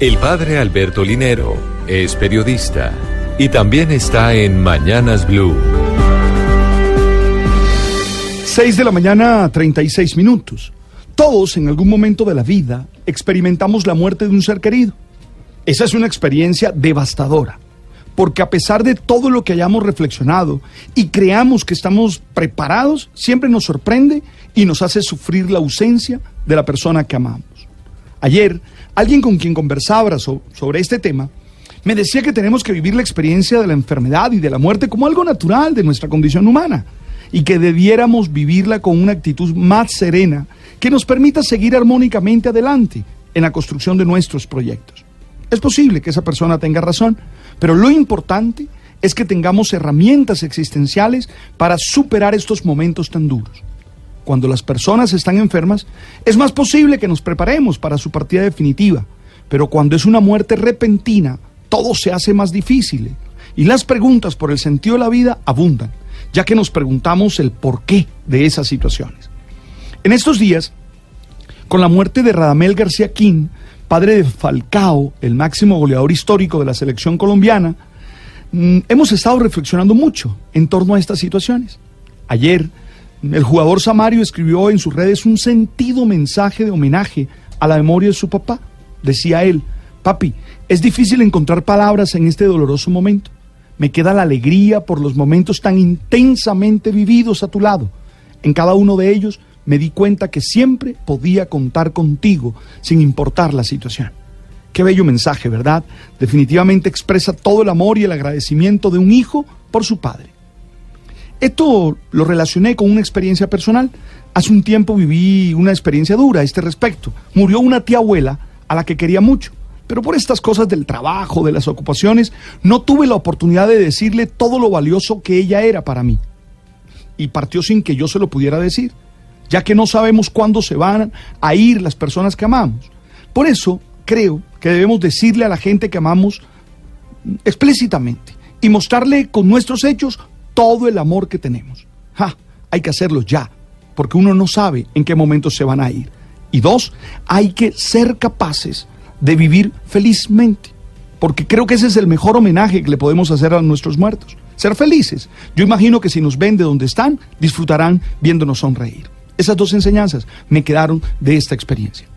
El padre Alberto Linero es periodista y también está en Mañanas Blue. 6 de la mañana, 36 minutos. Todos en algún momento de la vida experimentamos la muerte de un ser querido. Esa es una experiencia devastadora, porque a pesar de todo lo que hayamos reflexionado y creamos que estamos preparados, siempre nos sorprende y nos hace sufrir la ausencia de la persona que amamos. Ayer, alguien con quien conversaba so- sobre este tema me decía que tenemos que vivir la experiencia de la enfermedad y de la muerte como algo natural de nuestra condición humana y que debiéramos vivirla con una actitud más serena que nos permita seguir armónicamente adelante en la construcción de nuestros proyectos. Es posible que esa persona tenga razón, pero lo importante es que tengamos herramientas existenciales para superar estos momentos tan duros. Cuando las personas están enfermas, es más posible que nos preparemos para su partida definitiva, pero cuando es una muerte repentina, todo se hace más difícil y las preguntas por el sentido de la vida abundan, ya que nos preguntamos el porqué de esas situaciones. En estos días, con la muerte de Radamel García King, padre de Falcao, el máximo goleador histórico de la selección colombiana, mm, hemos estado reflexionando mucho en torno a estas situaciones. Ayer, el jugador Samario escribió en sus redes un sentido mensaje de homenaje a la memoria de su papá. Decía él, papi, es difícil encontrar palabras en este doloroso momento. Me queda la alegría por los momentos tan intensamente vividos a tu lado. En cada uno de ellos me di cuenta que siempre podía contar contigo sin importar la situación. Qué bello mensaje, ¿verdad? Definitivamente expresa todo el amor y el agradecimiento de un hijo por su padre. Esto lo relacioné con una experiencia personal. Hace un tiempo viví una experiencia dura a este respecto. Murió una tía abuela a la que quería mucho, pero por estas cosas del trabajo, de las ocupaciones, no tuve la oportunidad de decirle todo lo valioso que ella era para mí. Y partió sin que yo se lo pudiera decir, ya que no sabemos cuándo se van a ir las personas que amamos. Por eso creo que debemos decirle a la gente que amamos explícitamente y mostrarle con nuestros hechos todo el amor que tenemos. Ja, hay que hacerlo ya, porque uno no sabe en qué momento se van a ir. Y dos, hay que ser capaces de vivir felizmente, porque creo que ese es el mejor homenaje que le podemos hacer a nuestros muertos. Ser felices. Yo imagino que si nos ven de donde están, disfrutarán viéndonos sonreír. Esas dos enseñanzas me quedaron de esta experiencia.